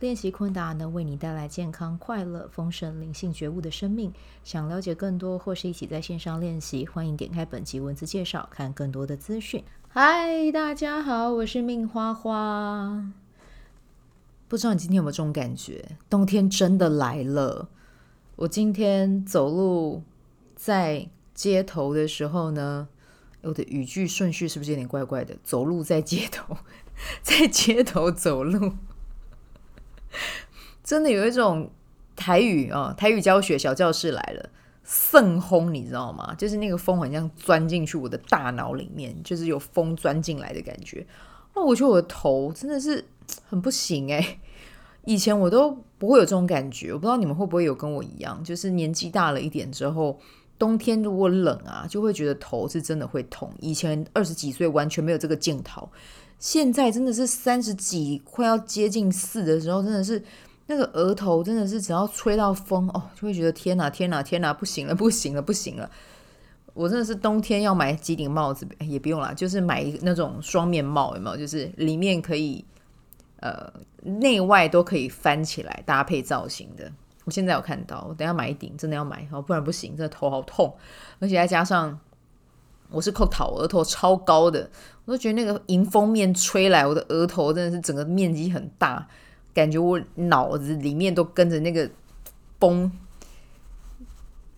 练习昆达能为你带来健康、快乐、丰盛、灵性觉悟的生命。想了解更多或是一起在线上练习，欢迎点开本集文字介绍，看更多的资讯。嗨，大家好，我是命花花。不知道你今天有没有这种感觉？冬天真的来了。我今天走路在街头的时候呢，我的语句顺序是不是有点怪怪的？走路在街头，在街头走路。真的有一种台语啊、台语教学小教室来了，圣风你知道吗？就是那个风好像钻进去我的大脑里面，就是有风钻进来的感觉。哦，我觉得我的头真的是很不行哎，以前我都不会有这种感觉，我不知道你们会不会有跟我一样，就是年纪大了一点之后，冬天如果冷啊，就会觉得头是真的会痛。以前二十几岁完全没有这个镜头。现在真的是三十几，快要接近四的时候，真的是那个额头真的是只要吹到风哦，就会觉得天哪，天哪，天哪，不行了，不行了，不行了！我真的是冬天要买几顶帽子，也不用啦，就是买一那种双面帽，有没有？就是里面可以呃内外都可以翻起来搭配造型的。我现在有看到，我等下买一顶，真的要买哦，不然不行，真的头好痛，而且再加上。我是靠头，额头超高的，我都觉得那个迎风面吹来，我的额头真的是整个面积很大，感觉我脑子里面都跟着那个风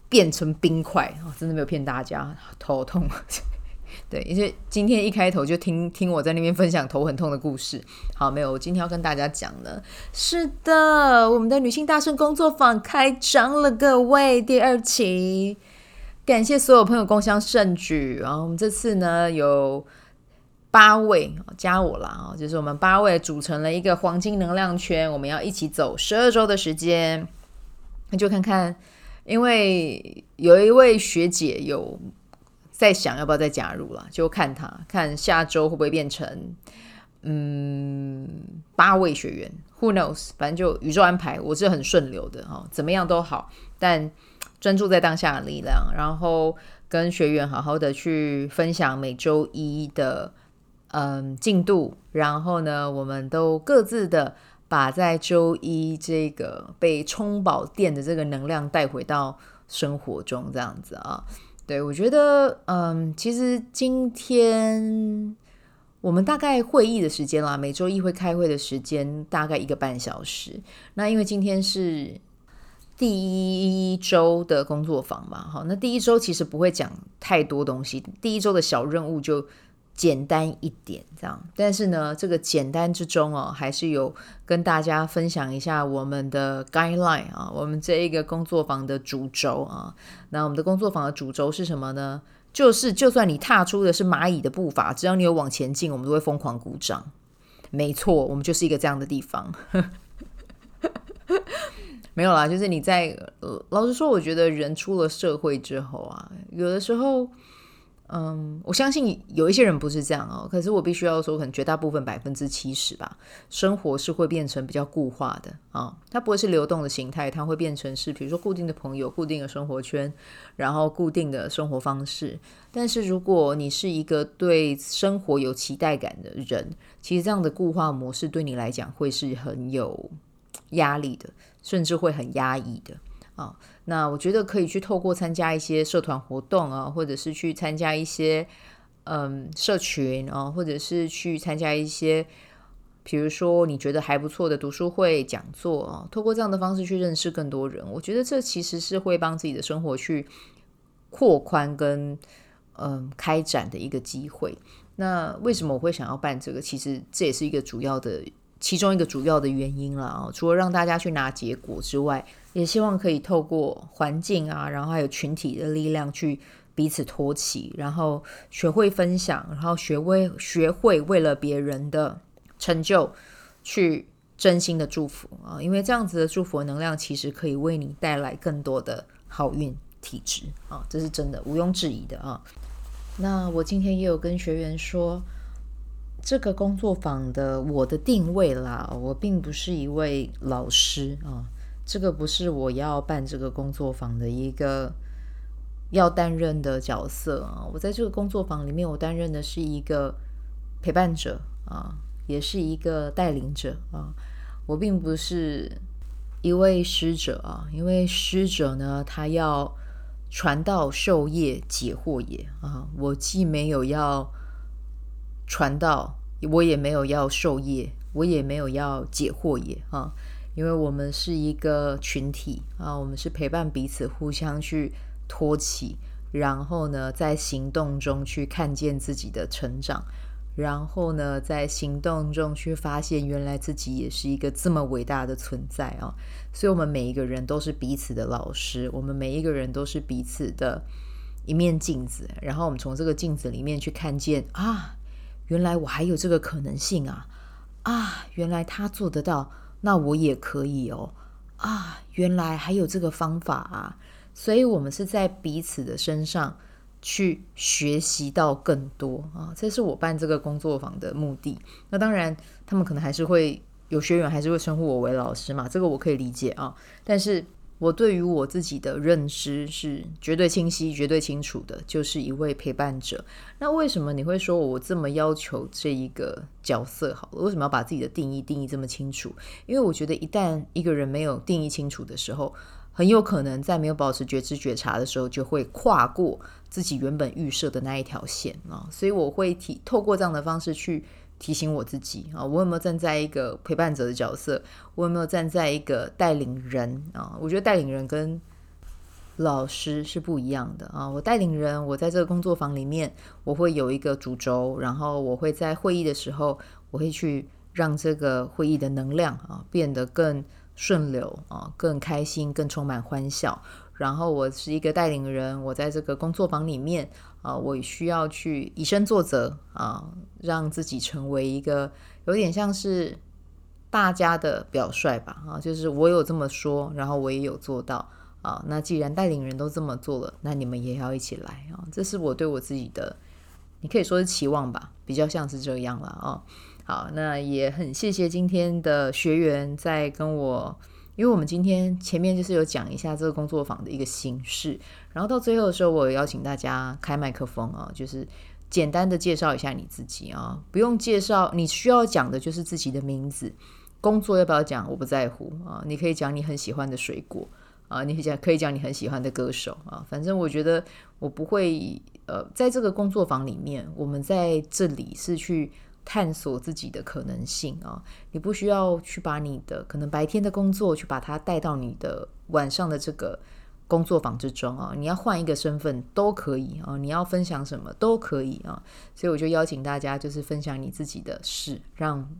变成冰块，哦，真的没有骗大家，头痛。对，因为今天一开头就听听我在那边分享头很痛的故事。好，没有，我今天要跟大家讲的，是的，我们的女性大圣工作坊开张了，各位，第二期。感谢所有朋友共襄盛举，然后我们这次呢有八位加我啦，啊，就是我们八位组成了一个黄金能量圈，我们要一起走十二周的时间，那就看看，因为有一位学姐有在想要不要再加入了，就看她看下周会不会变成嗯八位学员，Who knows？反正就宇宙安排，我是很顺流的哈，怎么样都好，但。专注在当下的力量，然后跟学员好好的去分享每周一的嗯进度，然后呢，我们都各自的把在周一这个被充饱电的这个能量带回到生活中，这样子啊。对，我觉得嗯，其实今天我们大概会议的时间啦，每周一会开会的时间大概一个半小时。那因为今天是。第一周的工作坊嘛，好，那第一周其实不会讲太多东西，第一周的小任务就简单一点，这样。但是呢，这个简单之中哦，还是有跟大家分享一下我们的 guideline 啊，我们这一个工作坊的主轴啊。那我们的工作坊的主轴是什么呢？就是就算你踏出的是蚂蚁的步伐，只要你有往前进，我们都会疯狂鼓掌。没错，我们就是一个这样的地方。没有啦，就是你在，呃，老实说，我觉得人出了社会之后啊，有的时候，嗯，我相信有一些人不是这样哦，可是我必须要说，可能绝大部分百分之七十吧，生活是会变成比较固化的啊，它不会是流动的形态，它会变成是比如说固定的朋友、固定的生活圈，然后固定的生活方式。但是如果你是一个对生活有期待感的人，其实这样的固化模式对你来讲会是很有压力的。甚至会很压抑的啊，那我觉得可以去透过参加一些社团活动啊，或者是去参加一些嗯社群啊，或者是去参加一些，比如说你觉得还不错的读书会讲座啊，透过这样的方式去认识更多人，我觉得这其实是会帮自己的生活去扩宽跟嗯开展的一个机会。那为什么我会想要办这个？其实这也是一个主要的。其中一个主要的原因了啊，除了让大家去拿结果之外，也希望可以透过环境啊，然后还有群体的力量去彼此托起，然后学会分享，然后学会学会为了别人的成就去真心的祝福啊，因为这样子的祝福能量其实可以为你带来更多的好运。体质啊，这是真的，毋庸置疑的啊。那我今天也有跟学员说，这个工作坊的我的定位啦，我并不是一位老师啊，这个不是我要办这个工作坊的一个要担任的角色啊。我在这个工作坊里面，我担任的是一个陪伴者啊，也是一个带领者啊。我并不是一位师者啊，因为师者呢，他要传道授业解惑也啊。我既没有要传道，我也没有要授业，我也没有要解惑也啊。因为我们是一个群体啊，我们是陪伴彼此，互相去托起，然后呢，在行动中去看见自己的成长。然后呢，在行动中去发现，原来自己也是一个这么伟大的存在啊！所以，我们每一个人都是彼此的老师，我们每一个人都是彼此的一面镜子。然后，我们从这个镜子里面去看见啊，原来我还有这个可能性啊！啊，原来他做得到，那我也可以哦！啊，原来还有这个方法啊！所以，我们是在彼此的身上。去学习到更多啊，这是我办这个工作坊的目的。那当然，他们可能还是会有学员，还是会称呼我为老师嘛，这个我可以理解啊。但是我对于我自己的认知是绝对清晰、绝对清楚的，就是一位陪伴者。那为什么你会说我这么要求这一个角色？好了，为什么要把自己的定义定义这么清楚？因为我觉得一旦一个人没有定义清楚的时候，很有可能在没有保持觉知觉察的时候，就会跨过自己原本预设的那一条线啊。所以我会提透过这样的方式去提醒我自己啊，我有没有站在一个陪伴者的角色？我有没有站在一个带领人啊？我觉得带领人跟老师是不一样的啊。我带领人，我在这个工作坊里面，我会有一个主轴，然后我会在会议的时候，我会去让这个会议的能量啊变得更。顺流啊，更开心，更充满欢笑。然后我是一个带领人，我在这个工作坊里面啊，我需要去以身作则啊，让自己成为一个有点像是大家的表率吧啊，就是我有这么说，然后我也有做到啊。那既然带领人都这么做了，那你们也要一起来啊。这是我对我自己的，你可以说是期望吧，比较像是这样了啊。好，那也很谢谢今天的学员在跟我，因为我们今天前面就是有讲一下这个工作坊的一个形式，然后到最后的时候，我邀请大家开麦克风啊，就是简单的介绍一下你自己啊，不用介绍，你需要讲的就是自己的名字，工作要不要讲我不在乎啊，你可以讲你很喜欢的水果啊，你可以讲可以讲你很喜欢的歌手啊，反正我觉得我不会呃，在这个工作坊里面，我们在这里是去。探索自己的可能性啊！你不需要去把你的可能白天的工作去把它带到你的晚上的这个工作坊之中啊！你要换一个身份都可以啊！你要分享什么都可以啊！所以我就邀请大家就是分享你自己的事，让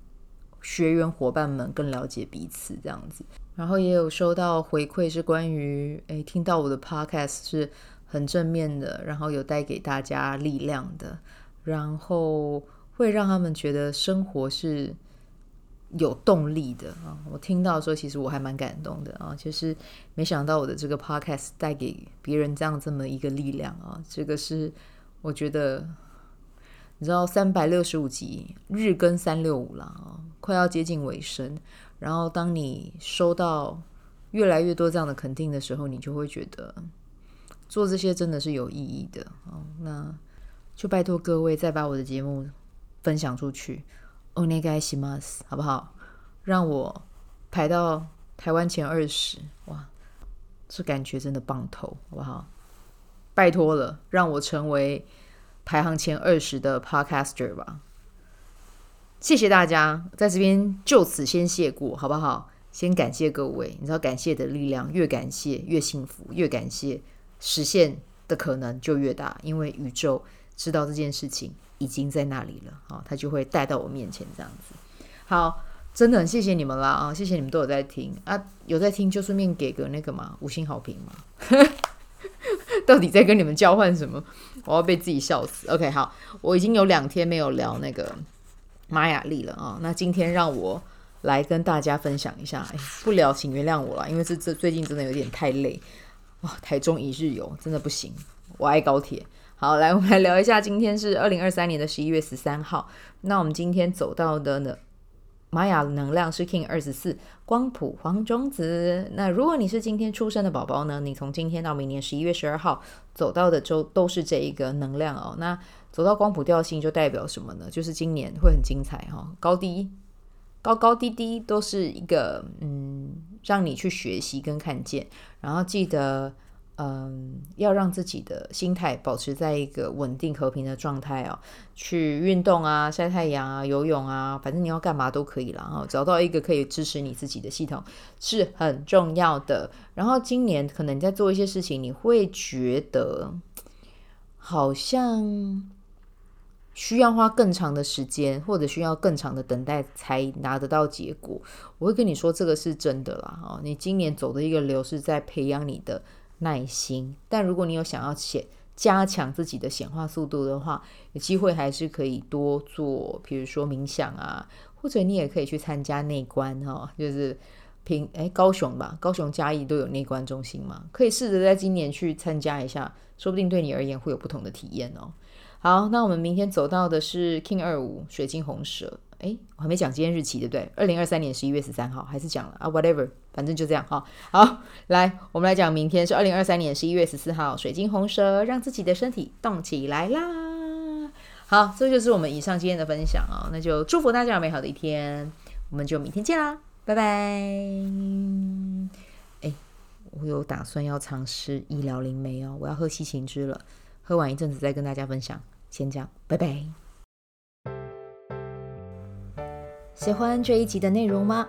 学员伙伴们更了解彼此这样子。然后也有收到回馈是关于诶，听到我的 podcast 是很正面的，然后有带给大家力量的，然后。会让他们觉得生活是有动力的啊！我听到说，其实我还蛮感动的啊，就是没想到我的这个 podcast 带给别人这样这么一个力量啊！这个是我觉得，你知道，三百六十五集日更三六五了啊，快要接近尾声。然后当你收到越来越多这样的肯定的时候，你就会觉得做这些真的是有意义的啊！那就拜托各位再把我的节目。分享出去，お愿いします，好不好？让我排到台湾前二十，哇，这感觉真的棒透，好不好？拜托了，让我成为排行前二十的 podcaster 吧。谢谢大家，在这边就此先谢过，好不好？先感谢各位，你知道感谢的力量，越感谢越幸福，越感谢实现的可能就越大，因为宇宙 知道这件事情。已经在那里了啊，他就会带到我面前这样子。好，真的很谢谢你们啦啊，谢谢你们都有在听啊，有在听就顺便给个那个嘛，五星好评嘛。到底在跟你们交换什么？我要被自己笑死。OK，好，我已经有两天没有聊那个玛雅历了啊，那今天让我来跟大家分享一下。哎，不聊请原谅我了，因为这这最近真的有点太累。哇，台中一日游真的不行，我爱高铁。好，来我们来聊一下，今天是二零二三年的十一月十三号。那我们今天走到的呢，玛雅能量是 King 二十四光谱黄种子。那如果你是今天出生的宝宝呢，你从今天到明年十一月十二号走到的周都是这一个能量哦。那走到光谱调性就代表什么呢？就是今年会很精彩哈、哦，高低高高低低都是一个嗯，让你去学习跟看见，然后记得。嗯，要让自己的心态保持在一个稳定和平的状态哦，去运动啊，晒太阳啊，游泳啊，反正你要干嘛都可以啦。哈，找到一个可以支持你自己的系统是很重要的。然后今年可能你在做一些事情，你会觉得好像需要花更长的时间，或者需要更长的等待才拿得到结果。我会跟你说，这个是真的啦。哦，你今年走的一个流是在培养你的。耐心，但如果你有想要显加强自己的显化速度的话，有机会还是可以多做，比如说冥想啊，或者你也可以去参加内观哈、哦，就是平诶高雄吧，高雄嘉义都有内观中心嘛，可以试着在今年去参加一下，说不定对你而言会有不同的体验哦。好，那我们明天走到的是 King 二五水晶红蛇。哎，我还没讲今天日期，对不对？二零二三年十一月十三号，还是讲了啊？Whatever，反正就这样哈。好，来，我们来讲明天是二零二三年十一月十四号，水晶红蛇，让自己的身体动起来啦。好，这就是我们以上今天的分享啊、哦。那就祝福大家有美好的一天，我们就明天见啦，拜拜。哎，我有打算要尝试医疗灵媒哦，我要喝西芹汁了，喝完一阵子再跟大家分享。先这样，拜拜。喜欢这一集的内容吗？